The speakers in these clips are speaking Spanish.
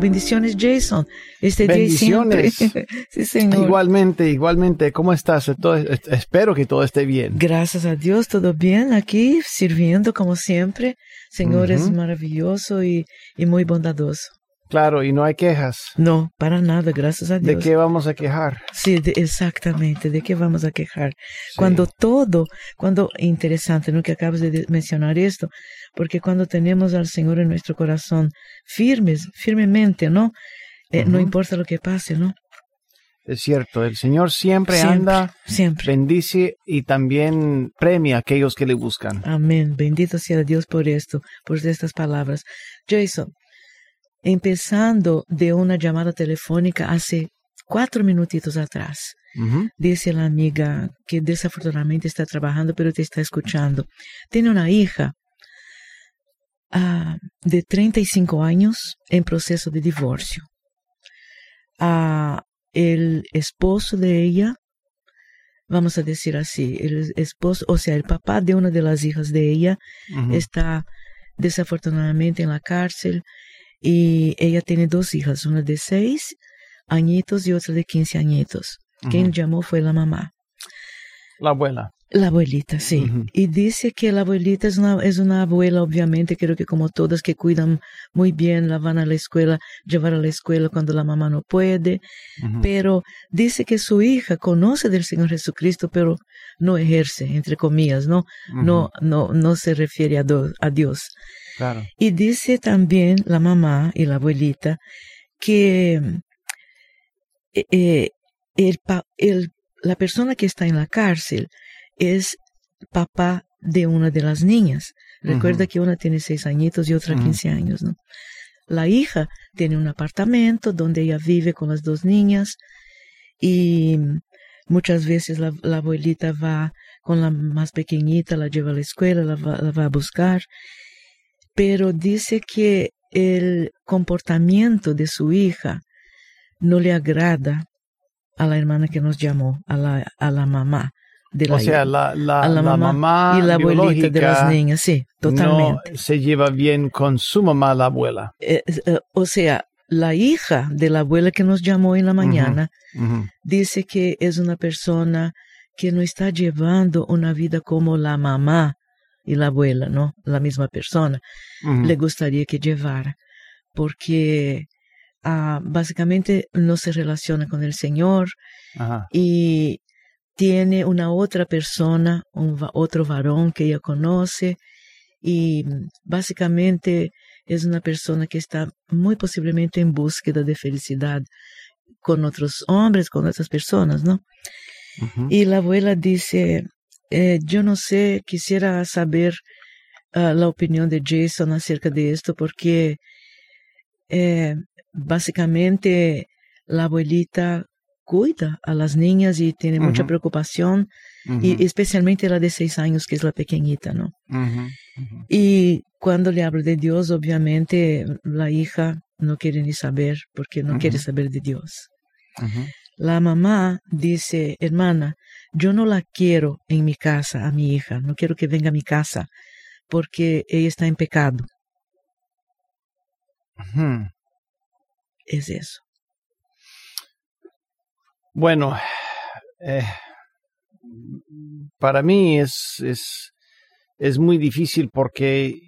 Bendiciones, Jason. Este Bendiciones. sí, señor. Igualmente, igualmente. ¿Cómo estás? Todo, espero que todo esté bien. Gracias a Dios, todo bien aquí, sirviendo como siempre. Señor es maravilloso y, y muy bondadoso. Claro, y no hay quejas. No, para nada, gracias a Dios. ¿De qué vamos a quejar? Sí, de- exactamente, ¿de qué vamos a quejar? Cuando todo, cuando, interesante, ¿no? Que acabas de- mencionar esto, porque cuando tenemos al Señor en nuestro corazón firmes, firmemente, ¿no? Eh, No importa lo que pase, ¿no? Es cierto, el Señor siempre, Siempre, anda, siempre. bendice y también premia a aquellos que le buscan. Amén. Bendito sea Dios por esto, por estas palabras. Jason, empezando de una llamada telefónica hace cuatro minutitos atrás, dice la amiga que desafortunadamente está trabajando, pero te está escuchando. Tiene una hija ah, de 35 años en proceso de divorcio. Ah, el esposo de ella, vamos a decir así, el esposo, o sea, el papá de una de las hijas de ella, está desafortunadamente en la cárcel y ella tiene dos hijas, una de seis añitos y otra de quince añitos. Quien llamó fue la mamá. La abuela. La abuelita, sí. Y dice que la abuelita es una, es una abuela, obviamente, creo que como todas, que cuidan muy bien, la van a la escuela, llevar a la escuela cuando la mamá no puede. Pero dice que su hija conoce del Señor Jesucristo, pero no ejerce, entre comillas, ¿no? No, no, no se refiere a, do- a Dios. Claro. Y dice también la mamá y la abuelita que eh, eh, el- la persona que está en la cárcel es papá de una de las niñas. Recuerda que una tiene seis añitos y otra quince años, ¿no? La hija tiene un apartamento donde ella vive con las dos niñas y muchas veces la, la abuelita va con la más pequeñita, la lleva a la escuela, la va, la va a buscar pero dice que el comportamiento de su hija no le agrada a la hermana que nos llamó, a la, a la mamá de la O sea, la, la, la, mamá, mamá y la abuelita de las niñas, sí, totalmente. no se lleva bien con su mamá, la abuela. Eh, eh, o sea, la hija de la abuela que nos llamó en la mañana dice que es una persona que no está llevando una vida como la mamá y la abuela, ¿no? La misma persona. Le gustaría que llevara, porque ah, básicamente no se relaciona con el Señor y tiene una otra persona, un otro varón que ella conoce y básicamente es una persona que está muy posiblemente en búsqueda de felicidad con otros hombres, con otras personas, ¿no? Y la abuela dice, eh, yo no sé, quisiera saber ah, la opinión de Jason acerca de esto porque eh, básicamente la abuelita cuida a las niñas y tiene mucha preocupación y especialmente la de seis años que es la pequeñita, ¿no? Y cuando le habla de Dios, obviamente la hija no quiere ni saber porque no quiere saber de Dios. La mamá dice, hermana, yo no la quiero en mi casa, a mi hija, no quiero que venga a mi casa, porque ella está en pecado. Es eso. Bueno, eh, para mí es, es, es muy difícil porque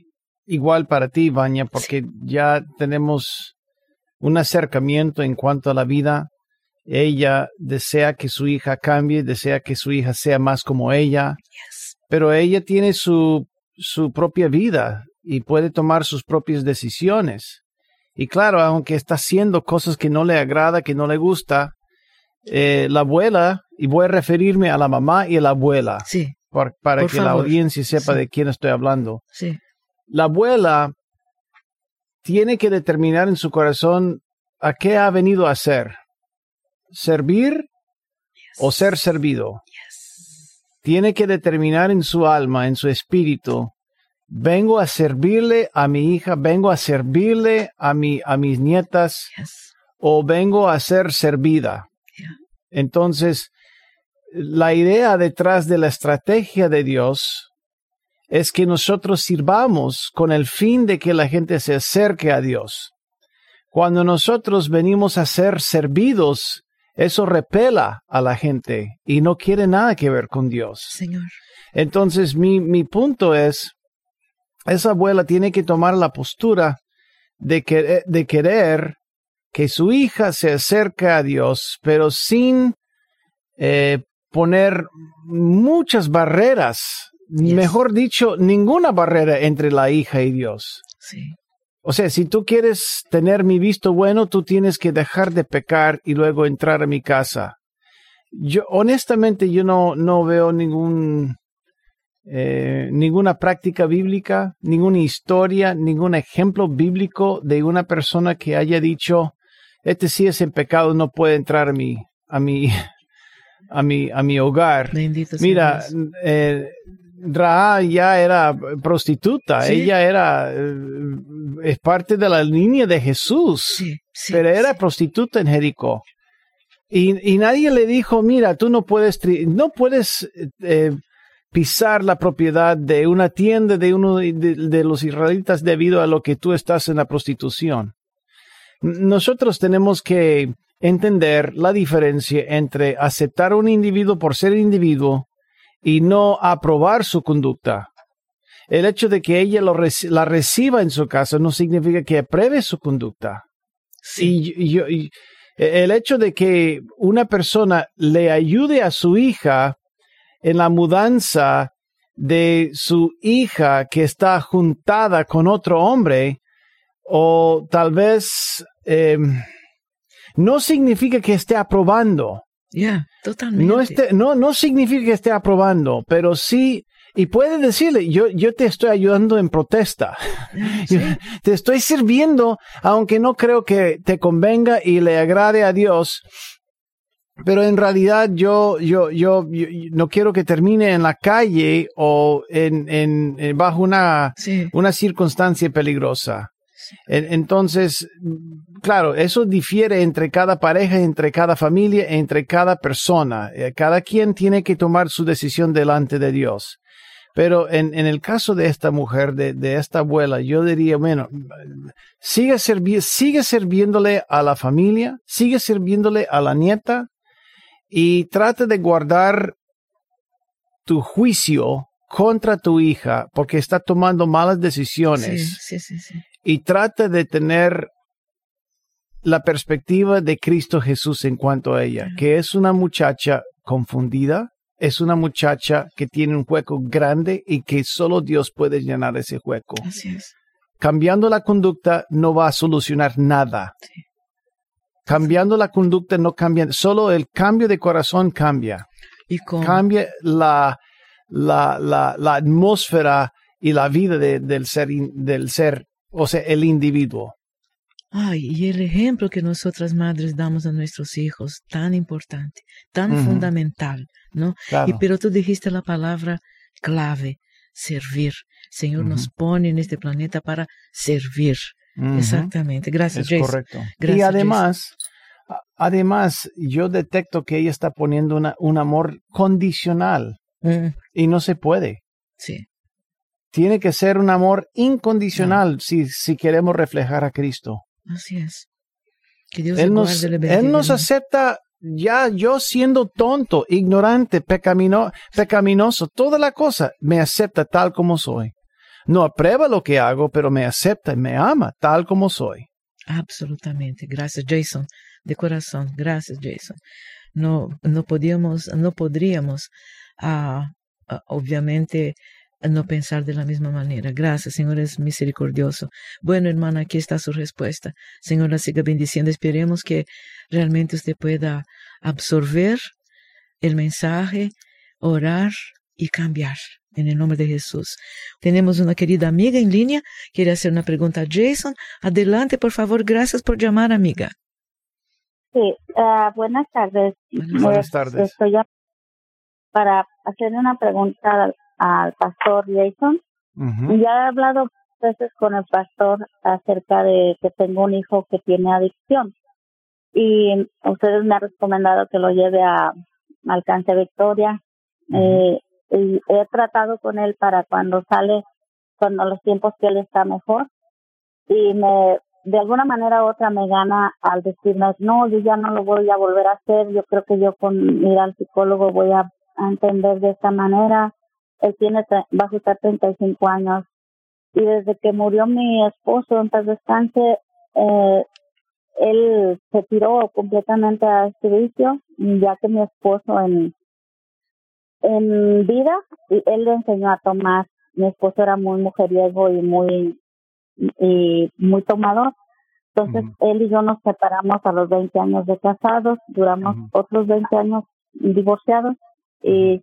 igual para ti, Baña, porque ya tenemos un acercamiento en cuanto a la vida. Ella desea que su hija cambie, desea que su hija sea más como ella, pero ella tiene su, su propia vida y puede tomar sus propias decisiones. Y claro, aunque está haciendo cosas que no le agrada, que no le gusta, eh, la abuela, y voy a referirme a la mamá y a la abuela, Sí, por- para Por que la audiencia sepa Sí. de quién estoy hablando. sí, La abuela tiene que determinar en su corazón a qué ha venido a hacer. ¿Servir o ser servido? Tiene que determinar en su alma, en su espíritu, vengo a servirle a mi hija, vengo a servirle a mi, a mis nietas, Yes. o vengo a ser servida. Entonces, la idea detrás de la estrategia de Dios es que nosotros sirvamos con el fin de que la gente se acerque a Dios. Cuando nosotros venimos a ser servidos, eso repela a la gente y no quiere nada que ver con Dios. Señor. Entonces, mi, mi punto es, esa abuela tiene que tomar la postura de, que, de querer que su hija se acerque a Dios, pero sin eh, poner muchas barreras, Yes. mejor dicho, ninguna barrera entre la hija y Dios. Sí. O sea, si tú quieres tener mi visto bueno, tú tienes que dejar de pecar y luego entrar a mi casa. Yo, honestamente, yo no, no veo ningún, eh, ninguna práctica bíblica, ninguna historia, ningún ejemplo bíblico de una persona que haya dicho, este sí es en pecado, no puede entrar a mi, a mi, a mi, a mi hogar. Bendito Mira, eh, Ra ya era prostituta, Sí. ella era eh, es parte de la línea de Jesús, Sí, sí, pero era prostituta en Jericó. Y, y nadie le dijo, mira, tú no puedes, no puedes eh, pisar la propiedad de una tienda de uno de, de los israelitas debido a lo que tú estás en la prostitución. Nosotros tenemos que entender la diferencia entre aceptar a un individuo por ser individuo y no aprobar su conducta. El hecho de que ella lo reci- la reciba en su casa no significa que apruebe su conducta. Sí. Y yo- y el hecho de que una persona le ayude a su hija en la mudanza de su hija que está juntada con otro hombre, o tal vez eh, no significa que esté aprobando. Ya, totalmente. No, esté, no, no significa que esté aprobando, pero sí, y puede decirle, yo, yo te estoy ayudando en protesta. Sí. Te estoy sirviendo, aunque no creo que te convenga y le agrade a Dios. Pero en realidad yo, yo, yo, yo- yo no quiero que termine en la calle o en, en, en- bajo una, Sí. una circunstancia peligrosa. En- Entonces, claro, eso difiere entre cada pareja, entre cada familia, entre cada persona. Eh, Cada quien tiene que tomar su decisión delante de Dios. Pero en, el caso de esta mujer, de, esta abuela, yo diría, bueno, sigue, sigue sirviéndole a la familia, sigue sirviéndole a la nieta y trata de guardar tu juicio contra tu hija porque está tomando malas decisiones sí, sí, sí. Y trata de tener la perspectiva de Cristo Jesús en cuanto a ella, que es una muchacha confundida, es una muchacha que tiene un hueco grande y que solo Dios puede llenar ese hueco. Así es. Cambiando la conducta no va a solucionar nada. Sí. Cambiando la conducta no cambia, solo el cambio de corazón cambia. Y con Cambia la, la, la, la atmósfera y la vida de- del, ser, del ser, o sea, el individuo. Ay, y el ejemplo que nosotras madres damos a nuestros hijos, tan importante, tan fundamental, ¿no? Claro. Y pero tú dijiste la palabra clave, servir. Señor nos pone en este planeta para servir. Exactamente. Gracias, Es Jason. correcto. Gracias, y además, además, yo detecto que ella está poniendo una, un amor condicional Mm, y no se puede. sí, Tiene que ser un amor incondicional si, si queremos reflejar a Cristo. así es. Que Dios Él nos, él nos acepta ya yo siendo tonto, ignorante, pecamino, pecaminoso, toda la cosa, me acepta tal como soy. No aprueba lo que hago, pero me acepta y me ama tal como soy. Absolutamente. Gracias, Jason. De corazón. Gracias, Jason. No, no podíamos, no podríamos, ah, ah, obviamente, no pensar de la misma manera. Gracias, Señor, es misericordioso. Bueno, hermana, aquí está su respuesta. Señor, la siga bendiciendo. Esperemos que realmente usted pueda absorber el mensaje, orar y cambiar. En el nombre de Jesús. Tenemos una querida amiga en línea. Quiere hacer una pregunta a Jason. Adelante, por favor. Gracias por llamar, amiga. Sí, ah, buenas tardes. Buenas Buenas Eh, tardes. Estoy para hacerle una pregunta al, pastor Jason. Ya he hablado veces con el pastor acerca de que tengo un hijo que tiene adicción y ustedes me han recomendado que lo lleve a Alcance Victoria. eh, y he tratado con él para cuando sale, cuando los tiempos que él está mejor y me de alguna manera u otra me gana al decirme, no, yo ya no lo voy a volver a hacer, yo creo que yo con ir al psicólogo voy a, entender de esta manera. Él tiene, va a ajustar 35 años y desde que murió mi esposo en paz descanse, eh, él se tiró completamente a este vicio, ya que mi esposo en, en vida, él le enseñó a tomar. Mi esposo era muy mujeriego y muy y muy tomador. Entonces, él y yo nos separamos a los 20 años de casados, duramos otros 20 años divorciados y,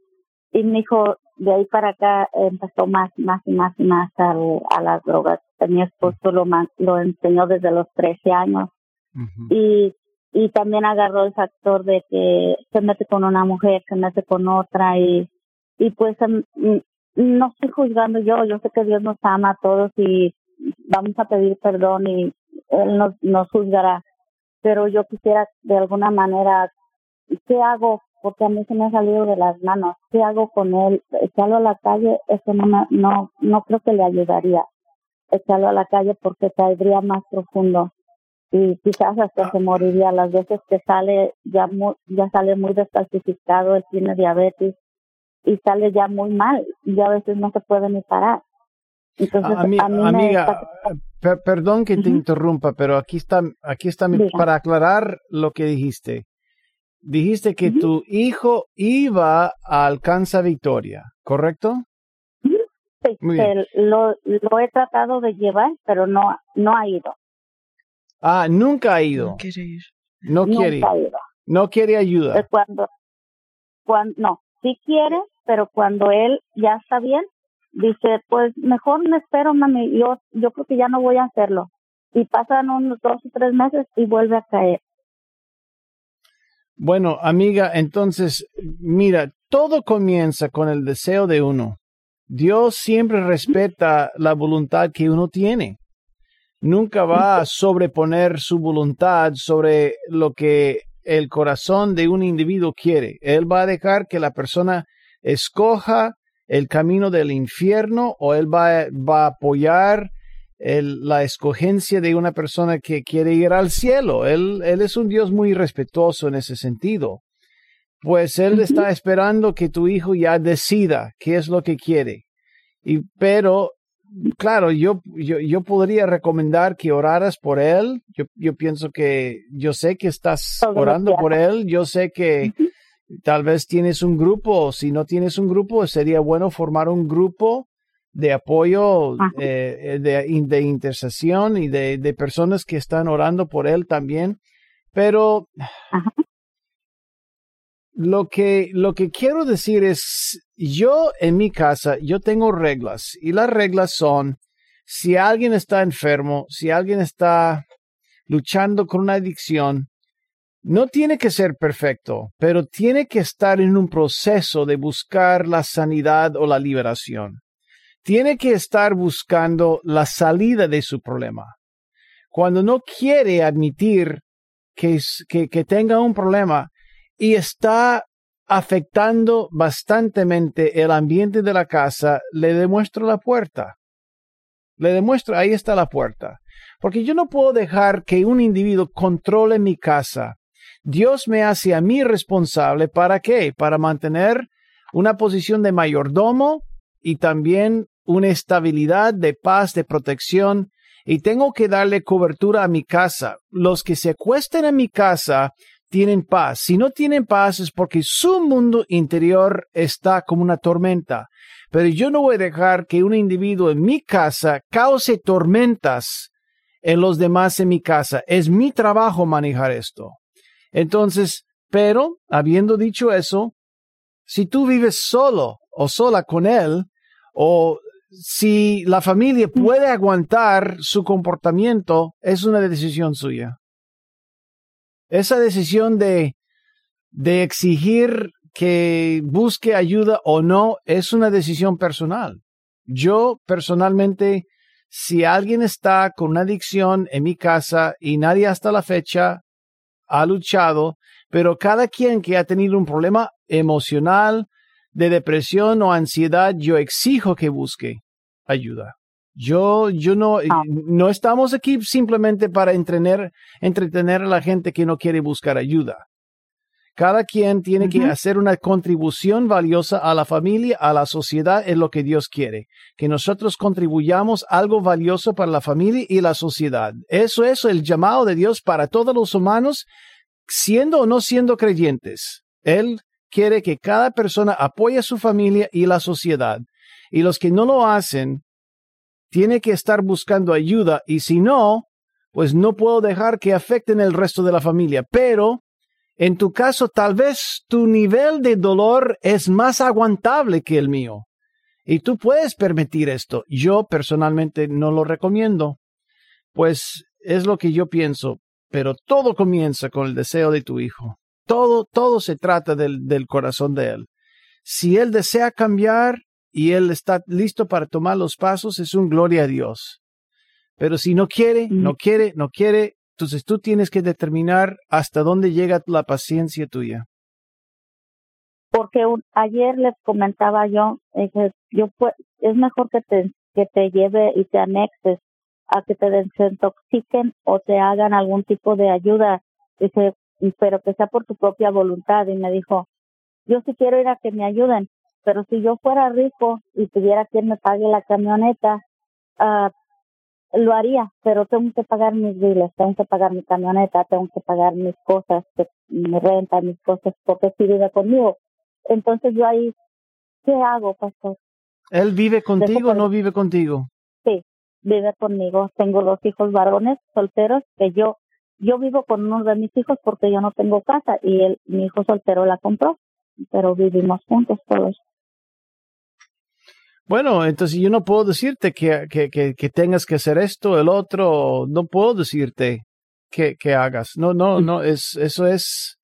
y mi hijo de ahí para acá empezó más, más y más y más al, a las drogas. Mi esposo lo, lo enseñó desde los 13 años y, y también agarró el factor de que se mete con una mujer, se mete con otra y, y pues em, no estoy juzgando yo, yo sé que Dios nos ama a todos y vamos a pedir perdón y Él nos, nos juzgará. Pero yo quisiera de alguna manera, ¿qué hago? Porque a mí se me ha salido de las manos. ¿Qué hago con él? Echarlo a la calle, eso no, no, no creo que le ayudaría. Echarlo a la calle porque caería más profundo y quizás hasta se moriría las veces que sale ya muy, ya sale muy descalcificado, él tiene diabetes y sale ya muy mal y a veces no se puede ni parar. Entonces, amiga, perdón que te interrumpa, pero aquí está, aquí está para aclarar lo que dijiste. Dijiste que tu hijo iba a Alcanza Victoria, ¿correcto? Sí, lo, lo he tratado de llevar, pero no, no ha ido. Ah, nunca ha ido. No quiere ir. No quiere. No quiere ayuda. Cuando, cuando, no, sí quiere, pero cuando él ya está bien, dice, pues mejor me espero, mami, yo, yo creo que ya no voy a hacerlo. Y pasan unos dos o tres meses y vuelve a caer. Bueno, amiga, entonces, mira, todo comienza con el deseo de uno. Dios siempre respeta la voluntad que uno tiene. Nunca va a sobreponer su voluntad sobre lo que el corazón de un individuo quiere. Él va a dejar que la persona escoja el camino del infierno o él va, va a apoyar la escogencia de una persona que quiere ir al cielo. Él, él es un Dios muy respetuoso en ese sentido. Pues él está esperando que tu hijo ya decida qué es lo que quiere. Y, pero, claro, yo, yo, yo podría recomendar que oraras por él. Yo, yo pienso que, yo sé que estás orando por él. Yo sé que Tal vez tienes un grupo, si no tienes un grupo, sería bueno formar un grupo de apoyo, eh, eh, de, de, intercesión y de, de, personas que están orando por él también. Pero lo que, lo que quiero decir es, yo en mi casa, yo tengo reglas y las reglas son, si alguien está enfermo, si alguien está luchando con una adicción, no tiene que ser perfecto, pero tiene que estar en un proceso de buscar la sanidad o la liberación. Tiene que estar buscando la salida de su problema. Cuando no quiere admitir que, que, tenga un problema y está afectando bastantemente el ambiente de la casa, le demuestro la puerta. Le demuestro, ahí está la puerta. Porque yo no puedo dejar que un individuo controle mi casa Dios me hace a mí responsable para qué? Para mantener una posición de mayordomo y también una estabilidad de paz, de protección, y tengo que darle cobertura a mi casa. Los que se acuesten en mi casa tienen paz. Si no tienen paz es porque su mundo interior está como una tormenta. Pero yo no voy a dejar que un individuo en mi casa cause tormentas en los demás en mi casa. Es mi trabajo manejar esto. Entonces, pero, habiendo dicho eso, si tú vives solo o sola con él, o si la familia puede aguantar su comportamiento, es una decisión suya. Esa decisión de, de exigir que busque ayuda o no es una decisión personal. Yo personalmente, si alguien está con una adicción en mi casa y nadie hasta la fecha ha luchado, pero cada quien que ha tenido un problema emocional, de depresión o ansiedad, yo exijo que busque ayuda. Yo, yo no, Ah. no estamos aquí simplemente para entretener, entretener a la gente que no quiere buscar ayuda. Cada quien tiene que hacer una contribución valiosa a la familia, a la sociedad, es lo que Dios quiere. Que nosotros contribuyamos algo valioso para la familia y la sociedad. Eso es el llamado de Dios para todos los humanos, siendo o no siendo creyentes. Él quiere que cada persona apoye a su familia y la sociedad. Y los que no lo hacen, tiene que estar buscando ayuda y si no, pues no puedo dejar que afecten el resto de la familia. Pero en tu caso, tal vez tu nivel de dolor es más aguantable que el mío. Y tú puedes permitir esto. Yo personalmente no lo recomiendo. Pues es lo que yo pienso. Pero todo comienza con el deseo de tu hijo. Todo, todo se trata del, del corazón de él. Si él desea cambiar y él está listo para tomar los pasos, es un gloria a Dios. Pero si no quiere, no quiere, no quiere, entonces tú tienes que determinar hasta dónde llega la paciencia tuya. porque un- ayer les comentaba yo, dije, yo pu- es mejor que te, que te lleve y te anexes a que te desintoxiquen o te hagan algún tipo de ayuda, dice, y- pero que sea por tu propia voluntad. Y me dijo, yo sí quiero ir a que me ayuden, pero si yo fuera rico y tuviera quien me pague la camioneta, ah, lo haría, pero tengo que pagar mis biles, tengo que pagar mi camioneta, tengo que pagar mis cosas, que- mi renta, mis cosas, porque si vive conmigo. Entonces yo ahí, ¿qué hago, pastor? ¿Él vive contigo o no vive contigo? Sí, vive conmigo. Tengo dos hijos varones solteros que yo, yo vivo con uno de mis hijos porque yo no tengo casa y él, mi hijo soltero la compró, pero vivimos juntos todos. Bueno, entonces yo no puedo decirte que, que, que, que tengas que hacer esto, el otro, no puedo decirte que, que hagas. No, no, no, es, eso es,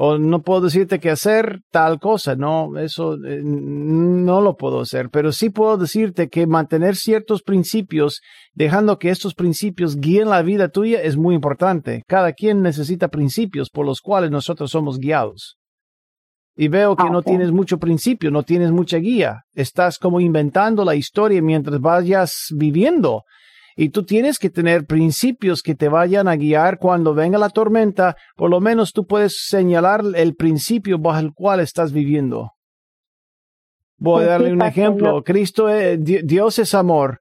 o no puedo decirte que hacer tal cosa, no, eso eh, no lo puedo hacer, pero sí puedo decirte que mantener ciertos principios, dejando que estos principios guíen la vida tuya, es muy importante. Cada quien necesita principios por los cuales nosotros somos guiados. Y veo que Ah, no tienes mucho principio, no tienes mucha guía. Estás como inventando la historia mientras vayas viviendo. Y tú tienes que tener principios que te vayan a guiar cuando venga la tormenta. Por lo menos tú puedes señalar el principio bajo el cual estás viviendo. Voy a Pues darle un ejemplo. Cristo, es- Di- Dios es amor.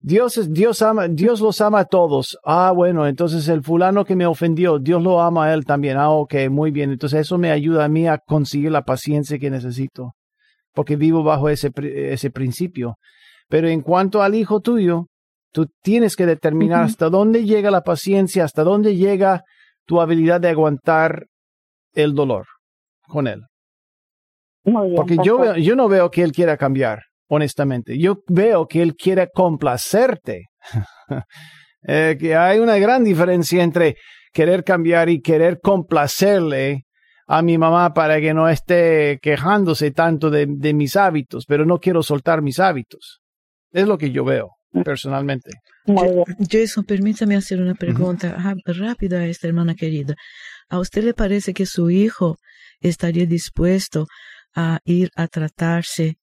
Dios es, Dios ama, Dios los ama a todos. Ah, bueno, entonces el fulano que me ofendió, Dios lo ama a él también. Ah, ok, muy bien. Entonces eso me ayuda a mí a conseguir la paciencia que necesito. Porque vivo bajo ese, ese principio. Pero en cuanto al hijo tuyo, tú tienes que determinar hasta dónde llega la paciencia, hasta dónde llega tu habilidad de aguantar el dolor con él. Muy bien. Porque yo, veo- yo no veo que él quiera cambiar, honestamente. Yo veo que él quiere complacerte. Eh, que hay una gran diferencia entre querer cambiar y querer complacerle a mi mamá para que no esté quejándose tanto de, de mis hábitos, pero no quiero soltar mis hábitos. Es lo que yo veo, personalmente. Muy bien. Jason, permítame hacer una pregunta ah, rápida a esta hermana querida. ¿A usted le parece que su hijo estaría dispuesto a ir a tratarse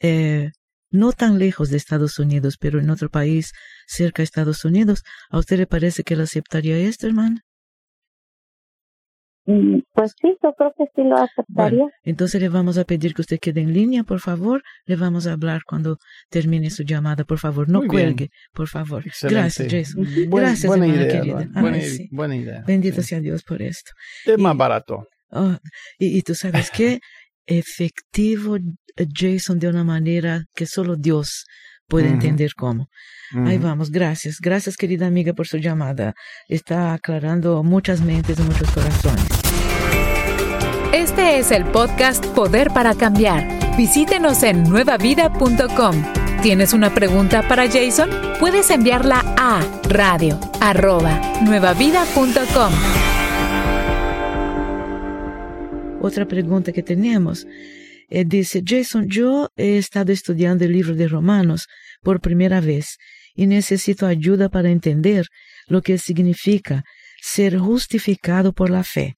eh, no tan lejos de Estados Unidos, pero en otro país cerca de Estados Unidos? ¿A usted le parece que él aceptaría esto, hermana? Mm, Pues sí, yo creo que sí lo aceptaría. Bueno, entonces le vamos a pedir que usted quede en línea, por favor. Le vamos a hablar cuando termine su llamada, por favor. No Muy bien. cuelgue, por favor. Excelente. Gracias, Jason. Buen- Gracias, buena hermana idea, querida. Buena, Ay, sí. buena idea. Bendito Sí. sea Dios por esto. Es más barato. Oh, y, y tú sabes qué? Efectivo eh, Jason de una manera que solo Dios puede entender cómo. Ahí vamos, gracias. Gracias, querida amiga, por su llamada. Está aclarando muchas mentes y muchos corazones. Este es el podcast Poder para Cambiar. Visítenos en nuevavida.com. ¿Tienes una pregunta para Jason? Puedes enviarla a radio arroba nuevavida.com. Otra pregunta que tenemos Eh, dice, Jason, yo he estado estudiando el libro de Romanos por primera vez y necesito ayuda para entender lo que significa ser justificado por la fe.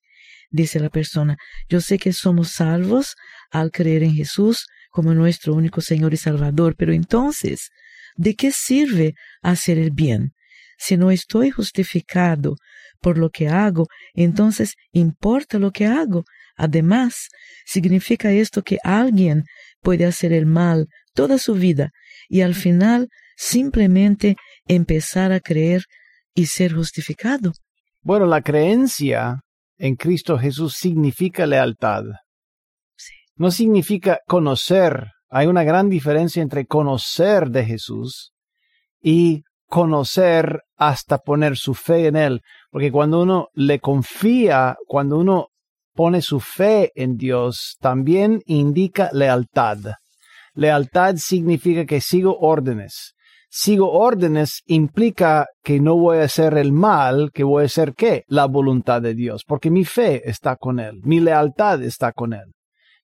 Dice la persona, yo sé que somos salvos al creer en Jesús como nuestro único Señor y Salvador, pero entonces, ¿de qué sirve hacer el bien? Si no estoy justificado por lo que hago, entonces importa lo que hago. Además, significa esto que alguien puede hacer el mal toda su vida y al final simplemente empezar a creer y ser justificado. Bueno, la creencia en Cristo Jesús significa lealtad. No significa conocer. Hay una gran diferencia entre conocer de Jesús y conocer hasta poner su fe en Él. Porque cuando uno le confía, cuando uno pone su fe en Dios, también indica lealtad. Lealtad significa que sigo órdenes. Sigo órdenes implica que no voy a hacer el mal, que voy a hacer qué? La voluntad de Dios, porque mi fe está con Él, mi lealtad está con Él.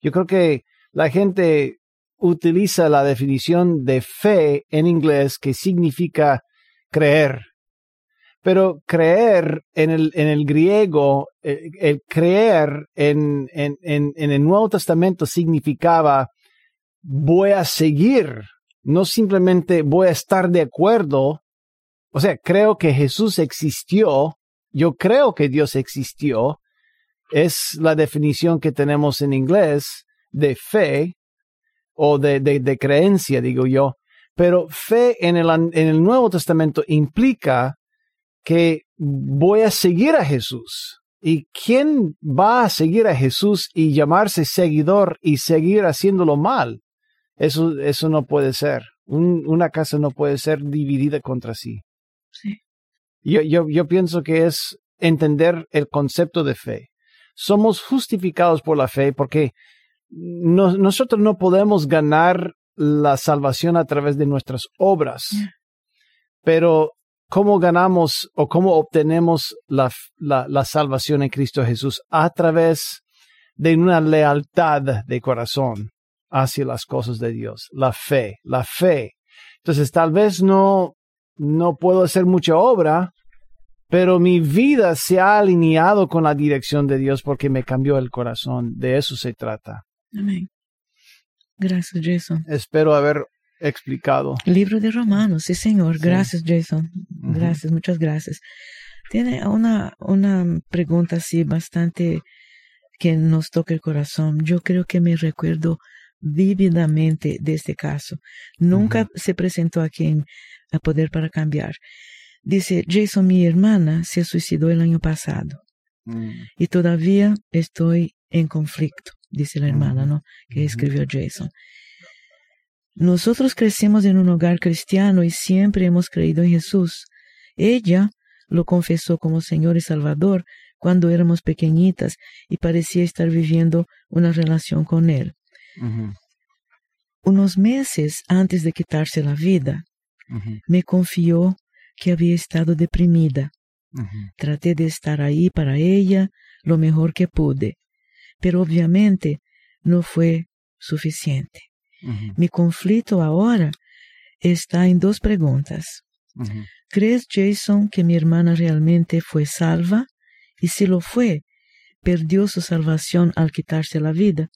Yo creo que la gente utiliza la definición de fe en inglés que significa creer. Pero creer en el, en el griego, eh, el, creer en, en, en, el Nuevo Testamento significaba voy a seguir, no simplemente voy a estar de acuerdo. O sea, creo que Jesús existió, yo creo que Dios existió, es la definición que tenemos en inglés de fe o de, de, de creencia, digo yo. Pero fe en el, en el Nuevo Testamento implica que voy a seguir a Jesús. ¿Y quién va a seguir a Jesús y llamarse seguidor y seguir haciéndolo mal? Eso, eso no puede ser. Un, una casa no puede ser dividida contra sí. Sí. Yo, yo, yo pienso que es entender el concepto de fe. Somos justificados por la fe porque no, nosotros no podemos ganar la salvación a través de nuestras obras. Pero, ¿cómo ganamos o cómo obtenemos la, la, la, salvación en Cristo Jesús? A través de una lealtad de corazón hacia las cosas de Dios, la fe, la fe. Entonces, tal vez no, no puedo hacer mucha obra, pero mi vida se ha alineado con la dirección de Dios porque me cambió el corazón. De eso se trata. Amén. Gracias, Jason. Espero haber explicado. Libro de Romanos, sí, señor. Gracias. Jason. Gracias, uh -huh. muchas gracias. Tiene una, una pregunta así bastante que nos toca el corazón. Yo creo que me recuerdo vívidamente de este caso. Nunca uh -huh. se presentó aquí en A Poder para Cambiar. Dice, Jason, mi hermana se suicidó el año pasado uh -huh. y todavía estoy en conflicto dice la hermana, ¿no? Que escribió Jason. Nosotros crecimos en un hogar cristiano y siempre hemos creído en Jesús. Ella lo confesó como Señor y Salvador cuando éramos pequeñitas y parecía estar viviendo una relación con Él. Uh -huh. Unos meses antes de quitarse la vida, uh -huh. me confió que había estado deprimida. Uh -huh. Traté de estar ahí para ella lo mejor que pude pero obviamente no fue suficiente. Mi conflicto ahora está en dos preguntas. Uh -huh. ¿Crees, Jason, que mi hermana realmente fue salva? Y si lo fue, ¿perdió su salvación al quitarse la vida?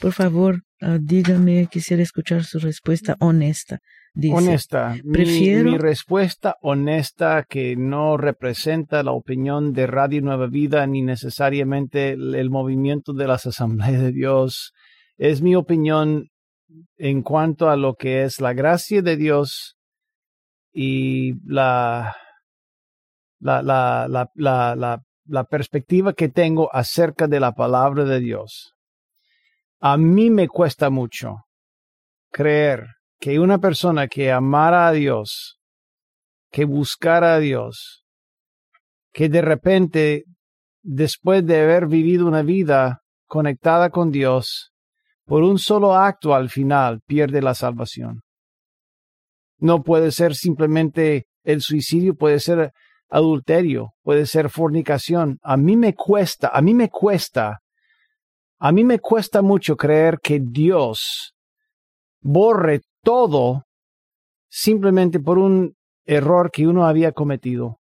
Por favor, uh, dígame, quisiera escuchar su respuesta honesta. Dice, honesta. Prefiero... Mi, mi, respuesta honesta que no representa la opinión de Radio Nueva Vida ni necesariamente el, el movimiento de las Asambleas de Dios. Es mi opinión en cuanto a lo que es la gracia de Dios y la, la, la, la, la, perspectiva que tengo acerca de la palabra de Dios. A mí me cuesta mucho creer que una persona que amara a Dios, que buscara a Dios, que de repente, después de haber vivido una vida conectada con Dios, por un solo acto al final pierde la salvación. No puede ser simplemente el suicidio, puede ser adulterio, puede ser fornicación. A mí me cuesta, a mí me cuesta A mí me cuesta mucho creer que Dios borre todo simplemente por un error que uno había cometido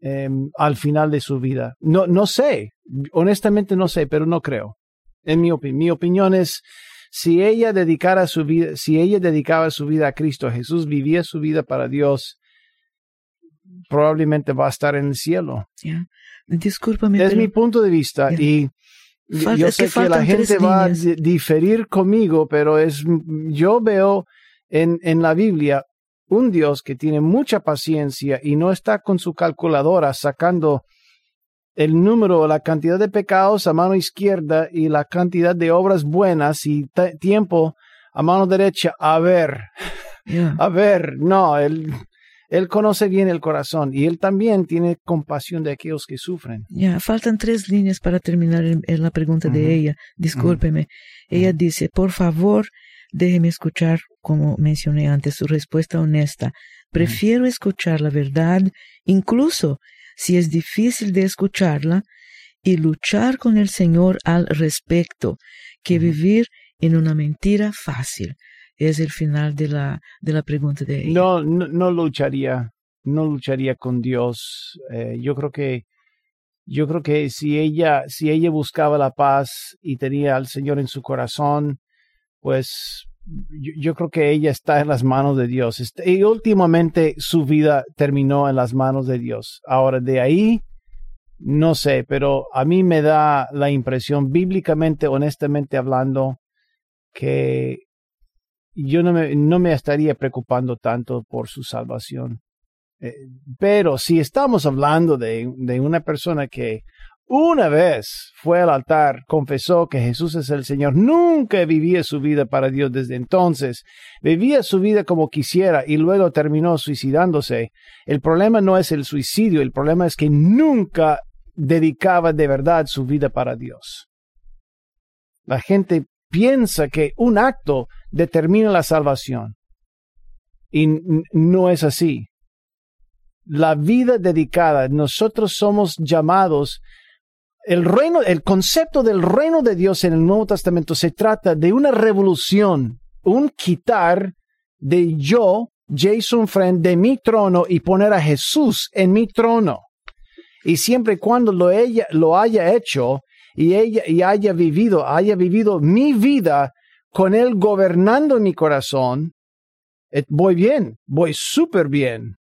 em, al final de su vida. No, no sé, honestamente no sé, pero no creo. En mi, opinión, mi opinión es, si ella dedicara su vida, si ella dedicaba su vida a Cristo, Jesús vivía su vida para Dios, probablemente va a estar en el cielo. Yeah. Discúlpame. Es mi punto de vista y yo sé que, la gente va a diferir conmigo, pero es yo veo en, en la Biblia un Dios que tiene mucha paciencia y no está con su calculadora sacando el número, la cantidad de pecados a mano izquierda y la cantidad de obras buenas y tiempo a mano derecha. A ver, a ver, no, él, él conoce bien el corazón y él también tiene compasión de aquellos que sufren. Ya, faltan tres líneas para terminar en, la pregunta de ella. Discúlpeme. Ella dice, por favor, déjeme escuchar, como mencioné antes, su respuesta honesta. Prefiero escuchar la verdad, incluso si es difícil de escucharla, y luchar con el Señor al respecto, que vivir en una mentira fácil. Es el final de la, de la pregunta de ella. No, no, lucharía, no lucharía con Dios. Eh, yo creo que, yo creo que si ella, si ella buscaba la paz y tenía al Señor en su corazón, pues yo, creo que ella está en las manos de Dios. Este, y últimamente su vida terminó en las manos de Dios. Ahora, de ahí, no sé, pero a mí me da la impresión, bíblicamente, honestamente hablando, que yo no me, no me estaría preocupando tanto por su salvación. Eh, pero si estamos hablando de, de una persona que una vez fue al altar, confesó que Jesús es el Señor, nunca vivía su vida para Dios desde entonces, vivía su vida como quisiera y luego terminó suicidándose. El problema no es el suicidio, el problema es que nunca dedicaba de verdad su vida para Dios. La gente piensa que un acto determina la salvación y no es así. La vida dedicada, nosotros somos llamados el reino, el concepto del reino de Dios en el Nuevo Testamento se trata de una revolución, un quitar de yo, Jason Friend, de mi trono y poner a Jesús en mi trono. Y siempre y cuando lo, ella, lo haya hecho y ella y haya vivido, haya vivido mi vida con él gobernando mi corazón, eh, voy bien, voy súper bien.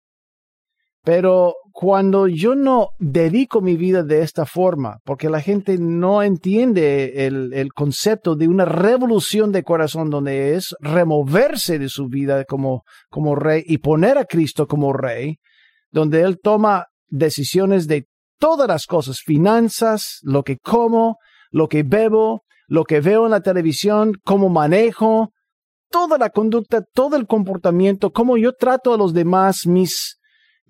Pero cuando yo no dedico mi vida de esta forma, porque la gente no entiende el, el, concepto de una revolución de corazón donde es removerse de su vida como, como rey y poner a Cristo como rey, donde Él toma decisiones de todas las cosas, finanzas, lo que como, lo que bebo, lo que veo en la televisión, cómo manejo, toda la conducta, todo el comportamiento, cómo yo trato a los demás, mis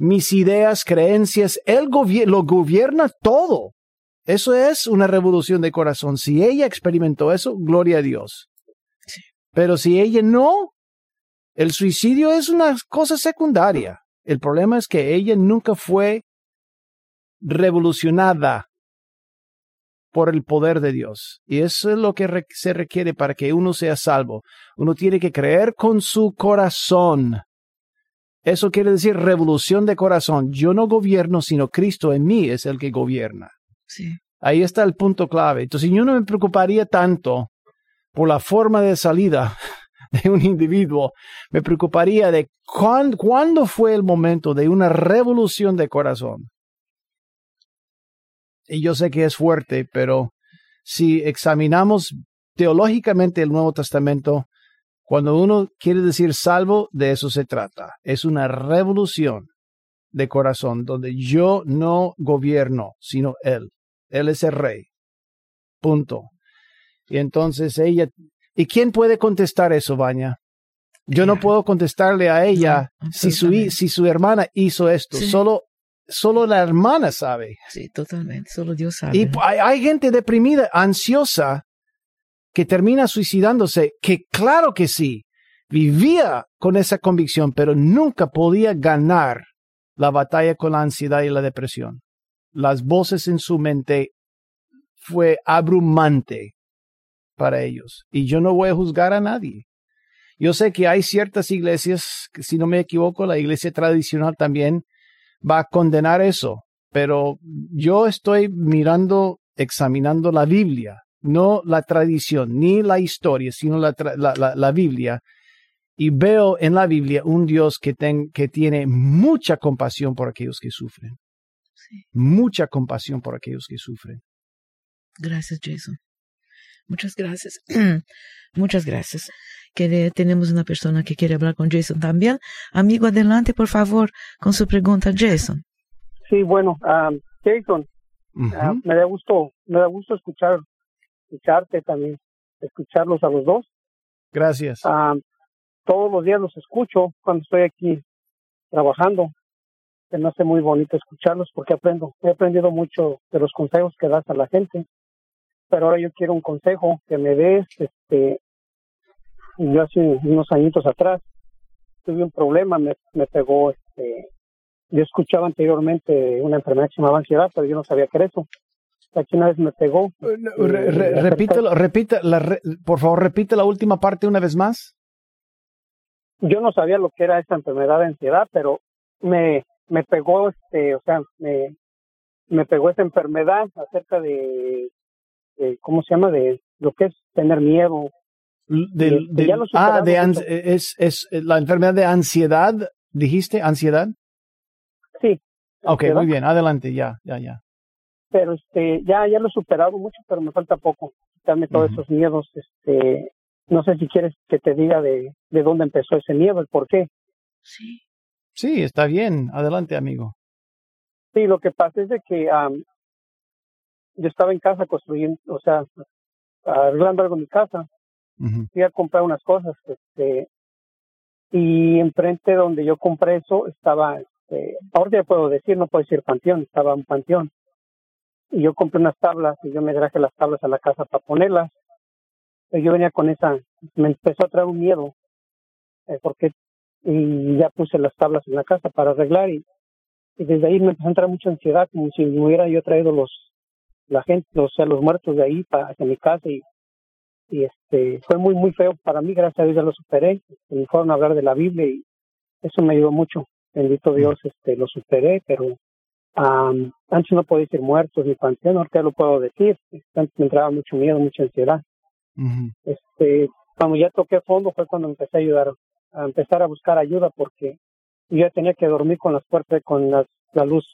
mis ideas, creencias, Él lo gobierna todo. Eso es una revolución de corazón. Si ella experimentó eso, gloria a Dios. Pero si ella no, el suicidio es una cosa secundaria. El problema es que ella nunca fue revolucionada por el poder de Dios. Y eso es lo que se requiere para que uno sea salvo. Uno tiene que creer con su corazón eso quiere decir revolución de corazón. Yo no gobierno, sino Cristo en mí es el que gobierna. Sí. Ahí está el punto clave. Entonces yo no me preocuparía tanto por la forma de salida de un individuo. Me preocuparía de cuándo fue el momento de una revolución de corazón. Y yo sé que es fuerte, pero si examinamos teológicamente el Nuevo Testamento, cuando uno quiere decir salvo, de eso se trata. Es una revolución de corazón donde yo no gobierno, sino Él. Él es el rey. Punto. Y entonces ella, ¿y quién puede contestar eso, Baña? Yo no puedo contestarle a ella si, su, si su hermana hizo esto. Solo, solo la hermana sabe. Sí, totalmente. Solo Dios sabe. Y hay, hay gente deprimida, ansiosa, que termina suicidándose, que claro que sí, vivía con esa convicción, pero nunca podía ganar la batalla con la ansiedad y la depresión. Las voces en su mente fue abrumante para ellos. Y yo no voy a juzgar a nadie. Yo sé que hay ciertas iglesias, si no me equivoco, la iglesia tradicional también va a condenar eso, pero yo estoy mirando, examinando la Biblia, no la tradición, ni la historia, sino la, la, la, Biblia. Y veo en la Biblia un Dios que, ten, que tiene mucha compasión por aquellos que sufren. Mucha compasión por aquellos que sufren. Gracias, Jason. Muchas gracias. Muchas gracias. Que tenemos una persona que quiere hablar con Jason también. Amigo, adelante, por favor, con su pregunta, Jason. Sí, bueno, ah, Jason, ah, me da gusto, me da gusto escuchar, escucharte también, escucharlos a los dos. Gracias. Ah, todos los días los escucho cuando estoy aquí trabajando. Se me hace muy bonito escucharlos porque aprendo. He aprendido mucho de los consejos que das a la gente pero ahora yo quiero un consejo que me des, este, yo hace unos añitos atrás tuve un problema, me, me pegó, este, yo escuchaba anteriormente una enfermedad que se llamaba ansiedad, pero yo no sabía qué era eso. Aquí una vez me pegó. Eh, repítelo, repita, la, por favor, repite la última parte una vez más. Yo no sabía lo que era esta enfermedad de ansiedad, pero me, me pegó, este, o sea, me, me pegó esa enfermedad acerca de ¿cómo se llama? De lo que es tener miedo. Del, ah, de es, es la enfermedad de ansiedad, dijiste, ansiedad. Sí. Ok, muy bien, adelante, ya, ya, ya. Pero este, ya, ya lo he superado mucho, pero me falta poco, quitarme todos esos miedos. Este, no sé si quieres que te diga de, de dónde empezó ese miedo, el por qué. Sí. Sí, está bien, adelante, amigo. Sí, lo que pasa es de que yo estaba en casa construyendo, o sea, arreglando algo en mi casa. Fui a comprar unas cosas, este, y enfrente donde yo compré eso estaba, este, ahora ya puedo decir, no puedo decir panteón, estaba un panteón. Y yo compré unas tablas y yo me traje las tablas a la casa para ponerlas. Y yo venía con esa, me empezó a traer un miedo, eh, porque, y ya puse las tablas en la casa para arreglar y, y desde ahí me empezó a entrar mucha ansiedad, como si me hubiera yo traído los, la gente, o sea, los muertos de ahí para hacia mi casa y, y este fue muy muy feo para mí, gracias a Dios ya lo superé, me fueron a hablar de la Biblia y eso me ayudó mucho, bendito Dios, este lo superé, pero um, antes no podía decir muertos ni panteón, ahorita lo puedo decir, antes me entraba mucho miedo, mucha ansiedad. Este, cuando ya toqué fondo fue cuando empecé a ayudar, a empezar a buscar ayuda porque yo tenía que dormir con las puertas, con las, la luz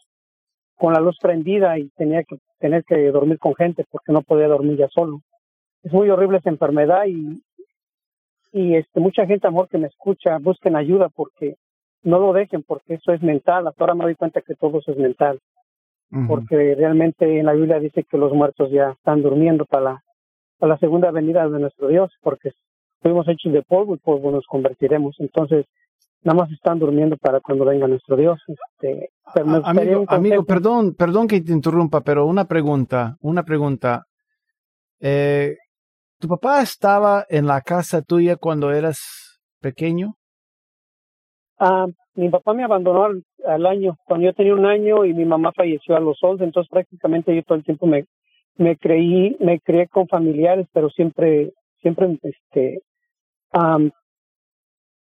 con la luz prendida y tenía que tener que dormir con gente porque no podía dormir ya solo. Es muy horrible esa enfermedad y, y este mucha gente, amor, que me escucha, busquen ayuda porque no lo dejen porque eso es mental. Hasta ahora me doy cuenta que todo eso es mental. Porque realmente en la Biblia dice que los muertos ya están durmiendo para la, para la segunda venida de nuestro Dios porque fuimos hechos de polvo y polvo nos convertiremos. Entonces, nada más están durmiendo para cuando venga nuestro Dios. Este, amigo, perdón, perdón que te interrumpa, pero una pregunta, una pregunta. Eh, ¿Tu papá estaba en la casa tuya cuando eras pequeño? Ah, mi papá me abandonó al, año, cuando yo tenía un año y mi mamá falleció a los 11, entonces prácticamente yo todo el tiempo me, me creí, me crié con familiares, pero siempre, siempre, este,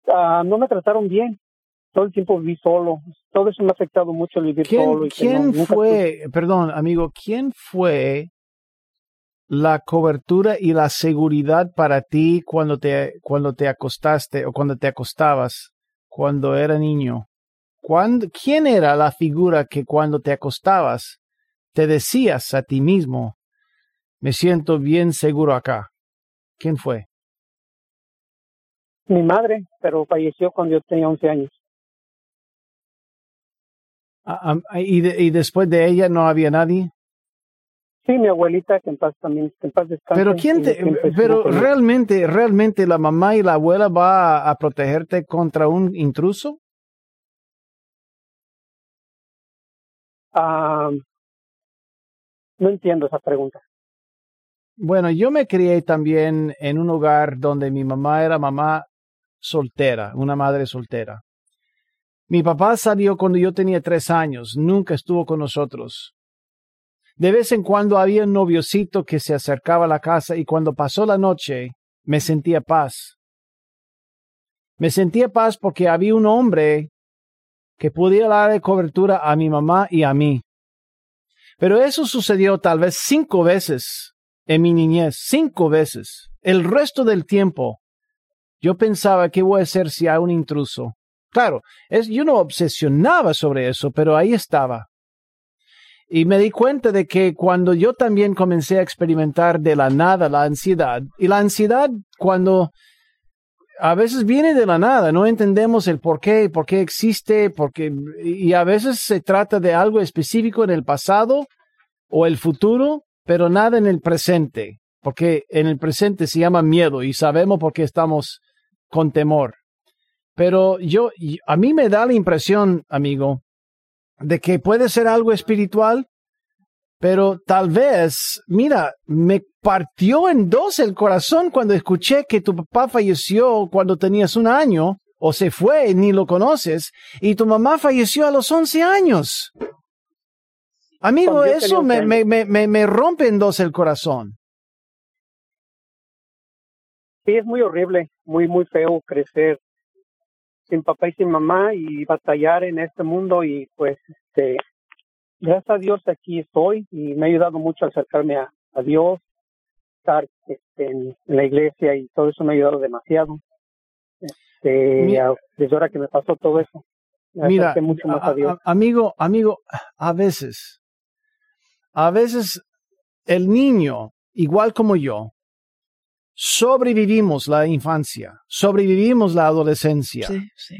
Ah, no me trataron bien. Todo el tiempo viví solo. Todo eso me ha afectado mucho el vivir solo. Y ¿quién fue, perdón, amigo, quién fue la cobertura y la seguridad para ti cuando te, cuando te acostaste o cuando te acostabas, cuando era niño? ¿Cuándo, ¿Quién era la figura que cuando te acostabas te decías a ti mismo, me siento bien seguro acá? ¿Quién fue? mi madre, pero falleció cuando yo tenía 11 años. Ah, ¿y, ¿Y después de ella no había nadie? Sí, mi abuelita, que en paz también, en paz descanse. Pero quién te, pero realmente, realmente la mamá y la abuela va a, protegerte contra un intruso? Ah, no entiendo esa pregunta. Bueno, yo me crié también en un hogar donde mi mamá era mamá soltera, una madre soltera. Mi papá salió cuando yo tenía tres años, nunca estuvo con nosotros. De vez en cuando había un noviocito que se acercaba a la casa y cuando pasó la noche me sentía paz. Me sentía paz porque había un hombre que podía dar cobertura a mi mamá y a mí. Pero eso sucedió tal vez cinco veces en mi niñez, cinco veces. El resto del tiempo yo pensaba qué voy a hacer si hay un intruso. Claro, yo no obsesionaba sobre eso, pero ahí estaba. Y me di cuenta de que cuando yo también comencé a experimentar de la nada la ansiedad, y la ansiedad cuando a veces viene de la nada, no entendemos el por qué, por qué existe, porque, y a veces se trata de algo específico en el pasado o el futuro, pero nada en el presente, porque en el presente se llama miedo y sabemos por qué estamos con temor. Pero yo, a mí me da la impresión, amigo, de que puede ser algo espiritual, pero tal vez, mira, me partió en dos el corazón cuando escuché que tu papá falleció cuando tenías un año, o se fue, ni lo conoces, y tu mamá falleció a los once años. Amigo, eso me, me, me, me rompe en dos el corazón. Sí, es muy horrible, muy, muy feo crecer sin papá y sin mamá y batallar en este mundo y pues este gracias a Dios aquí estoy y me ha ayudado mucho a acercarme a, Dios estar este, en, la iglesia y todo eso me ha ayudado demasiado este, desde ahora que me pasó todo eso mira mucho más a, Dios. amigo amigo a veces a veces el niño igual como yo sobrevivimos la infancia, sobrevivimos la adolescencia. Sí, sí.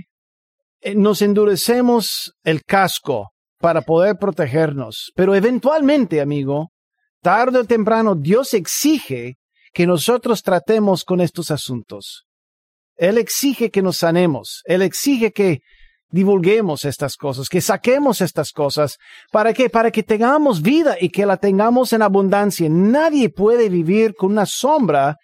Eh, nos endurecemos el casco para poder protegernos, pero eventualmente, amigo, tarde o temprano, Dios exige que nosotros tratemos con estos asuntos. Él exige que nos sanemos, Él exige que divulguemos estas cosas, que saquemos estas cosas. ¿Para qué? Para que tengamos vida y que la tengamos en abundancia. Nadie puede vivir con una sombra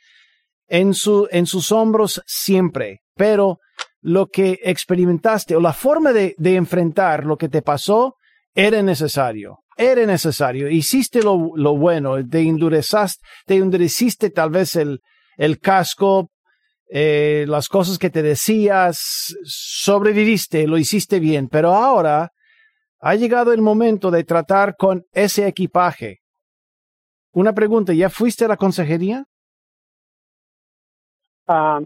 en, su, en sus hombros siempre, pero lo que experimentaste o la forma de, de enfrentar lo que te pasó era necesario. Era necesario. Hiciste lo, lo bueno, te endurezaste, te endureciste tal vez el, el casco, eh, las cosas que te decías, sobreviviste, lo hiciste bien, pero ahora ha llegado el momento de tratar con ese equipaje. Una pregunta, ¿ya fuiste a la consejería? Ah,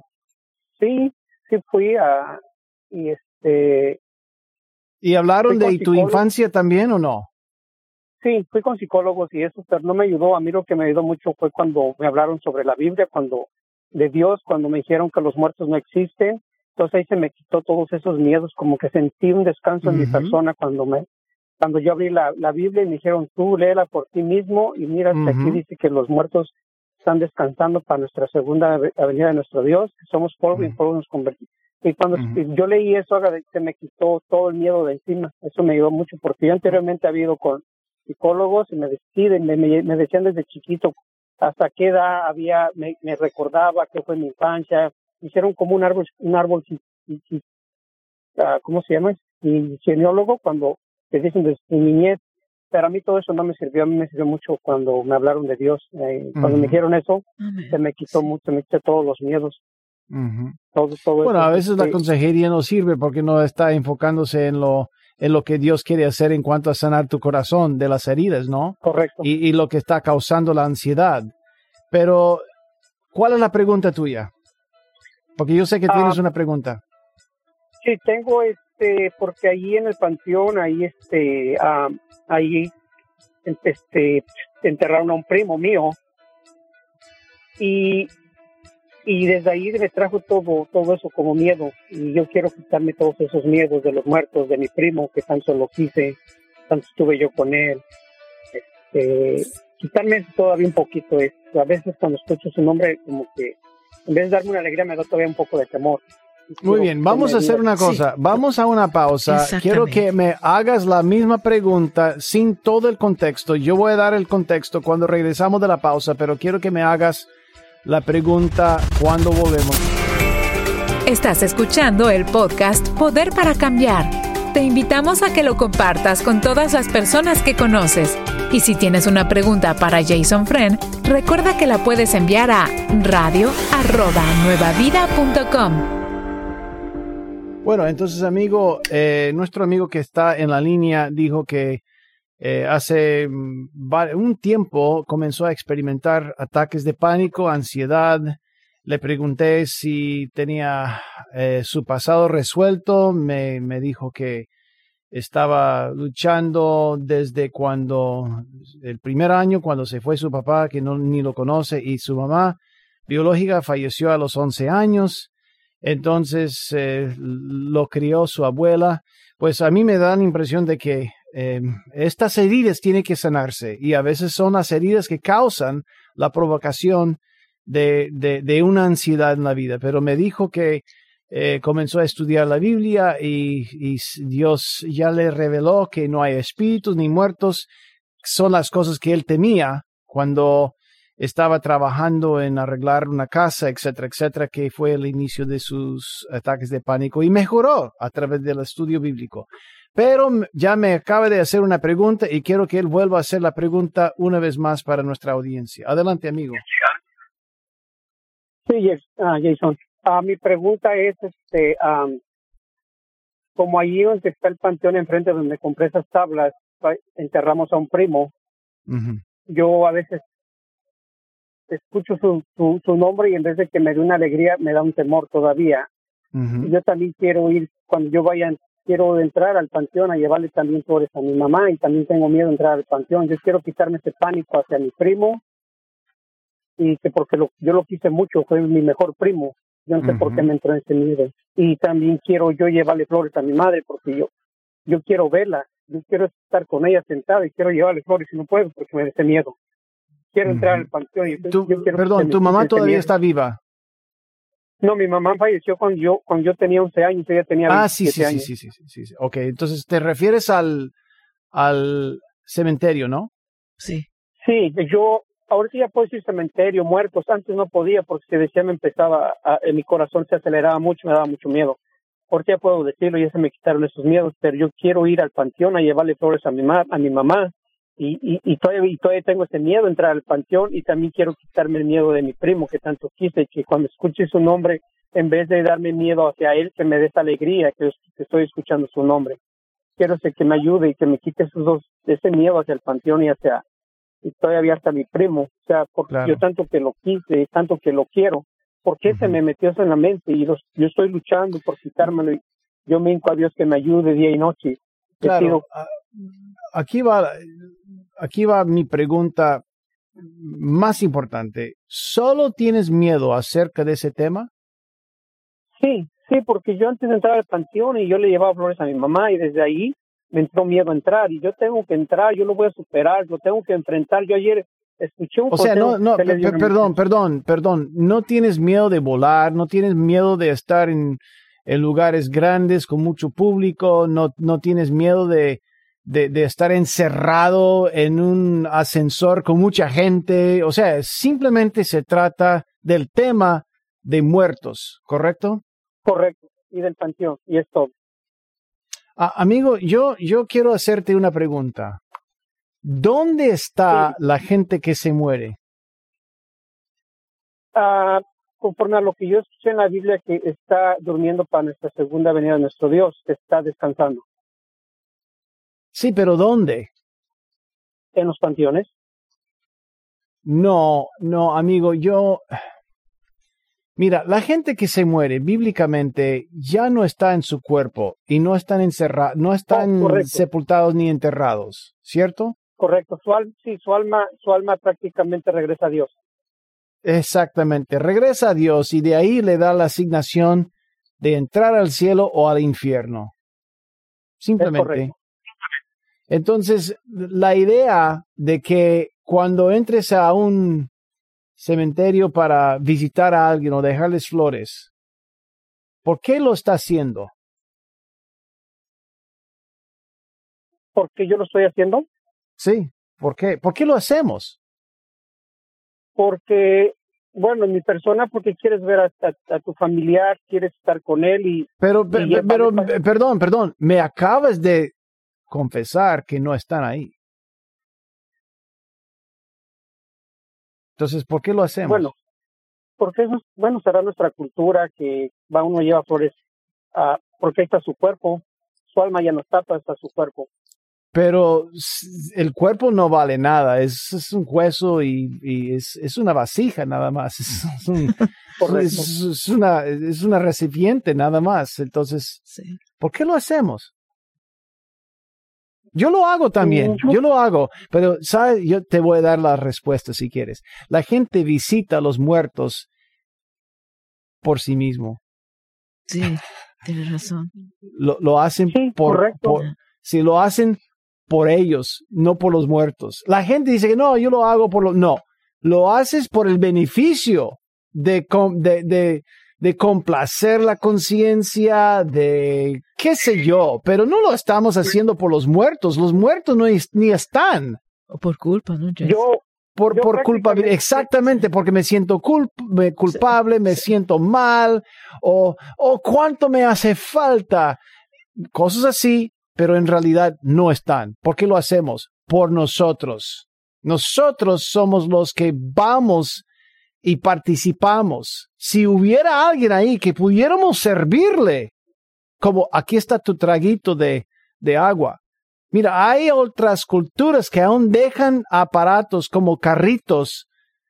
sí, sí fui a y este. ¿Y hablaron de tu infancia también o no? Sí, fui con psicólogos y eso, pero no me ayudó. A mí lo que me ayudó mucho fue cuando me hablaron sobre la Biblia, cuando de Dios, cuando me dijeron que los muertos no existen. Entonces ahí se me quitó todos esos miedos, como que sentí un descanso en mi persona cuando me cuando yo abrí la, la Biblia y me dijeron, tú léela por ti mismo y mira, aquí dice que los muertos están descansando para nuestra segunda avenida de nuestro Dios, que somos polvo y polvo nos convertimos. Y cuando yo leí eso, se me quitó todo el miedo de encima. Eso me ayudó mucho, porque yo anteriormente había ido con psicólogos y me deciden, me, me, decían desde chiquito hasta qué edad había, me, recordaba qué fue mi infancia. Hicieron como un árbol, un árbol, ah, ¿cómo se llama? Y geneólogo, cuando te dicen desde mi niñez pero a mí todo eso no me sirvió, a mí me sirvió mucho cuando me hablaron de Dios. Eh, cuando me dijeron eso, se me quitó mucho, me quitó todos los miedos. bueno, a veces la consejería no sirve porque no está enfocándose en lo, en lo que Dios quiere hacer en cuanto a sanar tu corazón de las heridas, ¿no? Correcto. Y, y lo que está causando la ansiedad. Pero, ¿cuál es la pregunta tuya? Porque yo sé que tienes ah. una pregunta. Sí, tengo este, porque ahí en el panteón, ahí este, ah, ahí este, enterraron a un primo mío. Y, y desde ahí me trajo todo, todo eso como miedo. Y yo quiero quitarme todos esos miedos de los muertos de mi primo que tanto lo quise, tanto estuve yo con él, este, quitarme todavía un poquito a veces cuando escucho su nombre como que en vez de darme una alegría me da todavía un poco de temor. Muy bien, vamos a hacer una cosa. Vamos a una pausa. Quiero que me hagas la misma pregunta sin todo el contexto. Yo voy a dar el contexto cuando regresamos de la pausa, pero quiero que me hagas la pregunta cuando volvemos. Estás escuchando el podcast Poder para Cambiar. Te invitamos a que lo compartas con todas las personas que conoces Y si tienes una pregunta para Jason Friend, recuerda que la puedes enviar a radio@nuevavida.com. Bueno, entonces amigo, eh, nuestro amigo que está en la línea dijo que eh, hace mm, un tiempo comenzó a experimentar ataques de pánico, ansiedad. Le pregunté si tenía eh, su pasado resuelto. Me, me dijo que estaba luchando desde cuando, el primer año, cuando se fue su papá, que no, ni lo conoce, y su mamá biológica falleció a los 11 años. Entonces eh, lo crió su abuela. Pues a mí me da la impresión de que eh, estas heridas tienen que sanarse y a veces son las heridas que causan la provocación de, de, una ansiedad en la vida. Pero me dijo que eh, comenzó a estudiar la Biblia y, y, Dios ya le reveló que no hay espíritus ni muertos. Son las cosas que él temía cuando estaba trabajando en arreglar una casa, etcétera, etcétera, que fue el inicio de sus ataques de pánico y mejoró a través del estudio bíblico. Pero ya me acaba de hacer una pregunta y quiero que él vuelva a hacer la pregunta una vez más para nuestra audiencia. Adelante, amigo. Sí, ah, Jason. Uh, mi pregunta es, este, como allí donde está el panteón enfrente donde compré esas tablas, enterramos a un primo. Yo a veces escucho su, su, su, nombre y en vez de que me dé una alegría, me da un temor todavía. Yo también quiero ir, cuando yo vaya, quiero entrar al panteón a llevarle también flores a mi mamá y también tengo miedo de entrar al panteón. Yo quiero quitarme ese pánico hacia mi primo y que porque lo, yo lo quise mucho, fue mi mejor primo. Yo no sé por qué me entró ese miedo. Y también quiero yo llevarle flores a mi madre porque yo, yo quiero verla, yo quiero estar con ella sentada y quiero llevarle flores y no puedo porque me da ese miedo quiero entrar al panteón. Y perdón, ¿tu mamá todavía está viva? No, mi mamá falleció cuando yo, cuando yo tenía 11 años, ella tenía ah, sí, sí, Sí, sí, sí, sí, sí. Ok, entonces te refieres al, al cementerio, ¿no? Sí. Sí, yo ahorita ya puedo decir cementerio, muertos. Antes no podía porque se decía me empezaba, a, mi corazón se aceleraba mucho, me daba mucho miedo. Ahorita ya puedo decirlo, ya se me quitaron esos miedos, pero yo quiero ir al panteón a llevarle flores a mi, a mi mamá y, y, y, todavía, y todavía tengo ese miedo de entrar al panteón y también quiero quitarme el miedo de mi primo que tanto quise, que cuando escuche su nombre, en vez de darme miedo hacia él, que me dé esa alegría que, estoy escuchando su nombre. Quiero que me ayude y que me quite esos dos, ese miedo hacia el panteón y hacia, y todavía hasta mi primo, o sea, porque yo tanto que lo quise, tanto que lo quiero, porque se me metió eso en la mente y los, yo estoy luchando por quitármelo y yo me a Dios que me ayude día y noche. Claro, aquí va aquí va mi pregunta más importante. ¿Solo tienes miedo acerca de ese tema? Sí, sí, porque yo antes de entrar al panteón y yo le llevaba flores a mi mamá y desde ahí me entró miedo a entrar y yo tengo que entrar, yo lo voy a superar, lo tengo que enfrentar. Yo ayer escuché un... O sea, no, no, perdón, perdón, perdón, no tienes miedo de volar, no tienes miedo de estar en, en lugares grandes con mucho público, no, no tienes miedo de, de, estar encerrado en un ascensor con mucha gente. O sea, simplemente se trata del tema de muertos, ¿correcto? Correcto, y del panteón, y es todo. Ah, amigo, yo, yo quiero hacerte una pregunta. ¿Dónde está la gente que se muere? Ah, conforme a lo que yo escuché en la Biblia, que está durmiendo para nuestra segunda venida de nuestro Dios, está descansando. Sí, pero ¿dónde? En los panteones. No, no, amigo, yo... Mira, la gente que se muere bíblicamente ya no está en su cuerpo y no están encerrados, no están oh, sepultados ni enterrados, ¿cierto? Correcto, su alma, sí, su alma, su alma prácticamente regresa a Dios. Exactamente, regresa a Dios y de ahí le da la asignación de entrar al cielo o al infierno. Simplemente. Entonces, la idea de que cuando entres a un cementerio para visitar a alguien o dejarles flores, ¿por qué lo está haciendo? ¿Por qué yo lo estoy haciendo? Sí, ¿por qué? ¿Por qué lo hacemos? Porque, bueno, mi persona, porque quieres ver a, tu familiar, quieres estar con él y... Pero, pero, perdón, perdón, me acabas de confesar que no están ahí. Entonces, ¿por qué lo hacemos? Bueno, porque eso, bueno, será nuestra cultura que va uno lleva flores, uh, porque está su cuerpo, su alma ya no está, pero está su cuerpo. Pero el cuerpo no vale nada, es, es un hueso y, y es, es, una vasija nada más, es, un, es, una, es una recipiente nada más. Entonces, sí. ¿por qué lo hacemos? Yo lo hago también, yo lo hago, pero sabes, yo te voy a dar la respuesta si quieres. La gente visita a los muertos por sí mismo. Sí, tienes razón. Lo, lo hacen por, por, si lo hacen por ellos, no por los muertos. La gente dice que no, yo lo hago por lo, no, lo haces por el beneficio de, de, de, de complacer la conciencia, de qué sé yo, pero no lo estamos haciendo por los muertos. Los muertos no ni están. O por culpa, ¿no? Yo, por, por culpabilidad, exactamente, porque me siento culpable, me siento mal, o, o cuánto me hace falta. Cosas así, pero en realidad no están. ¿Por qué lo hacemos? Por nosotros. Nosotros somos los que vamos y participamos. Si hubiera alguien ahí que pudiéramos servirle, como aquí está tu traguito de, de agua. Mira, hay otras culturas que aún dejan aparatos como carritos,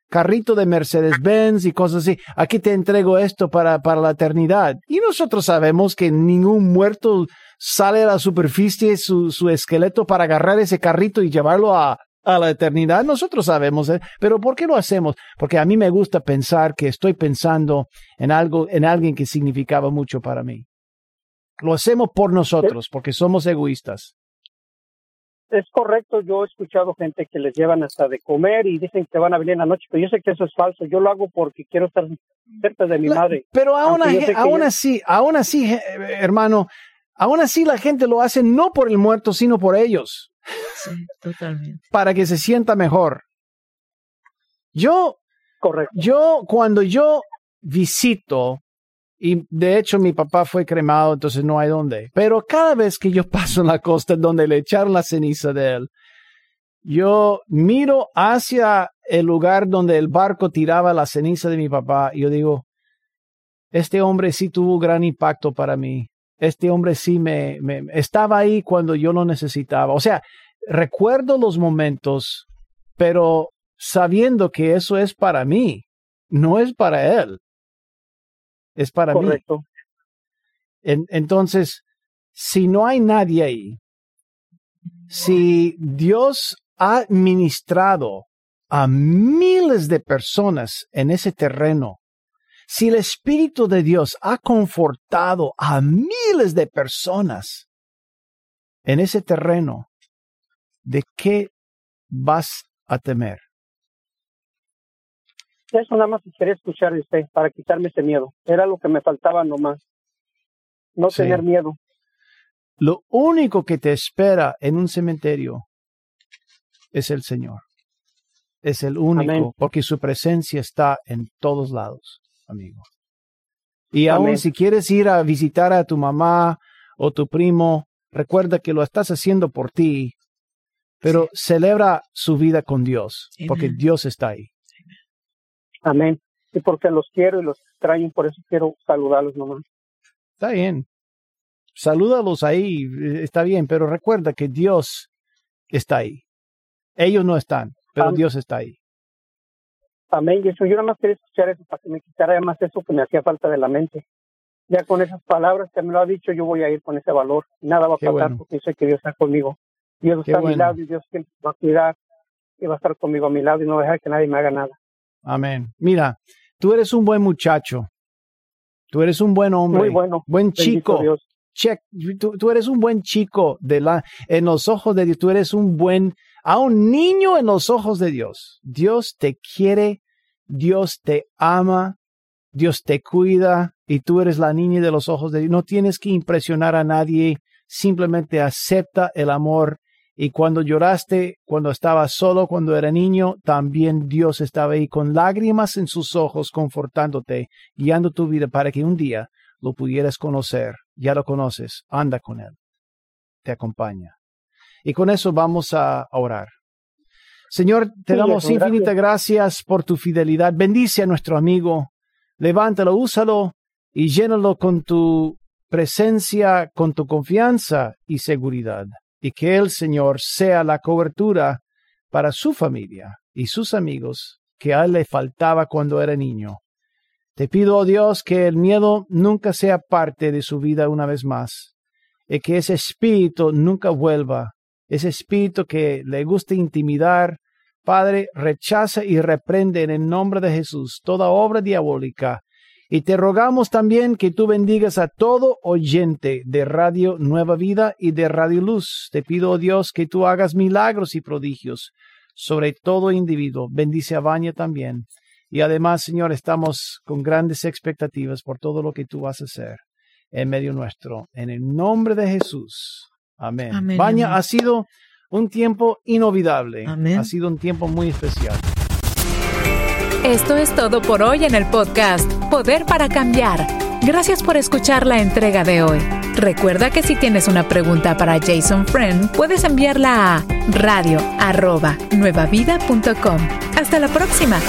carrito de Mercedes-Benz y cosas así. Aquí te entrego esto para, para la eternidad. Y nosotros sabemos que ningún muerto sale a la superficie su, su esqueleto para agarrar ese carrito y llevarlo a, a la eternidad. Nosotros sabemos, ¿eh? pero ¿por qué lo hacemos? Porque a mí me gusta pensar que estoy pensando en algo, en alguien que significaba mucho para mí. Lo hacemos por nosotros, porque somos egoístas. Es correcto, yo he escuchado gente que les llevan hasta de comer y dicen que van a venir en la noche, pero yo sé que eso es falso. Yo lo hago porque quiero estar cerca de mi madre. Pero aún, aún así, aún así, hermano, aún así la gente lo hace no por el muerto, sino por ellos. Sí, totalmente. Para que se sienta mejor. Yo, Correcto. yo, cuando yo visito, y de hecho mi papá fue cremado, entonces no hay dónde, pero cada vez que yo paso en la costa donde le echaron la ceniza de él, yo miro hacia el lugar donde el barco tiraba la ceniza de mi papá y yo digo, este hombre sí tuvo gran impacto para mí este hombre sí me, me, estaba ahí cuando yo lo necesitaba. O sea, recuerdo los momentos, pero sabiendo que eso es para mí, no es para él. Es para Correcto. mí. entonces, si no hay nadie ahí, si Dios ha ministrado a miles de personas en ese terreno si el Espíritu de Dios ha confortado a miles de personas en ese terreno, ¿de qué vas a temer? Eso nada más quería escuchar de usted para quitarme ese miedo. Era lo que me faltaba nomás. No tener miedo. Lo único que te espera en un cementerio es el Señor. Es el único, porque su presencia está en todos lados amigo. Y aún si quieres ir a visitar a tu mamá o tu primo, recuerda que lo estás haciendo por ti, pero celebra su vida con Dios, porque Dios está ahí. Amén. Y porque los quiero y los extraño, por eso quiero saludarlos nomás. Está bien. Salúdalos ahí, está bien, pero recuerda que Dios está ahí. Ellos no están, pero Dios está ahí. Amén. Y eso, yo nada más quería escuchar eso para que me quitara más eso que me hacía falta de la mente. Ya con esas palabras que me lo ha dicho, yo voy a ir con ese valor. Nada va a pasar porque sé que Dios está conmigo. Dios está a mi lado y Dios va a cuidar y va a estar conmigo a mi lado y no va a dejar que nadie me haga nada. Amén. Mira, tú eres un buen muchacho. Tú eres un buen hombre. Muy bueno. Buen chico. Check. Tú, tú, eres un buen chico de la, en los ojos de Dios. Tú eres un buen a un niño en los ojos de Dios. Dios te quiere, Dios te ama, Dios te cuida y tú eres la niña de los ojos de Dios. No tienes que impresionar a nadie, simplemente acepta el amor. Y cuando lloraste, cuando estabas solo, cuando era niño, también Dios estaba ahí con lágrimas en sus ojos, confortándote, guiando tu vida para que un día lo pudieras conocer. Ya lo conoces, anda con Él. Te acompaña. Y con eso vamos a orar. Señor, te damos infinitas gracias. por tu fidelidad. Bendice a nuestro amigo, levántalo, úsalo y llénalo con tu presencia, con tu confianza y seguridad. Y que el Señor sea la cobertura para su familia y sus amigos que a él le faltaba cuando era niño. Te pido, oh Dios, que el miedo nunca sea parte de su vida una vez más, y que ese espíritu nunca vuelva, ese espíritu que le gusta intimidar, Padre, rechaza y reprende en el nombre de Jesús toda obra diabólica. Y te rogamos también que tú bendigas a todo oyente de Radio Nueva Vida y de Radio Luz. Te pido, oh Dios, que tú hagas milagros y prodigios sobre todo individuo. Bendice a Baña también. Y además, Señor, estamos con grandes expectativas por todo lo que tú vas a hacer en medio nuestro. En el nombre de Jesús. Amén. Baña ha sido un tiempo inolvidable. Ha sido un tiempo muy especial. Esto es todo por hoy en el podcast Poder para Cambiar. Gracias por escuchar la entrega de hoy. Recuerda que si tienes una pregunta para Jason Friend, puedes enviarla a radio.nuevavida.com. Hasta la próxima.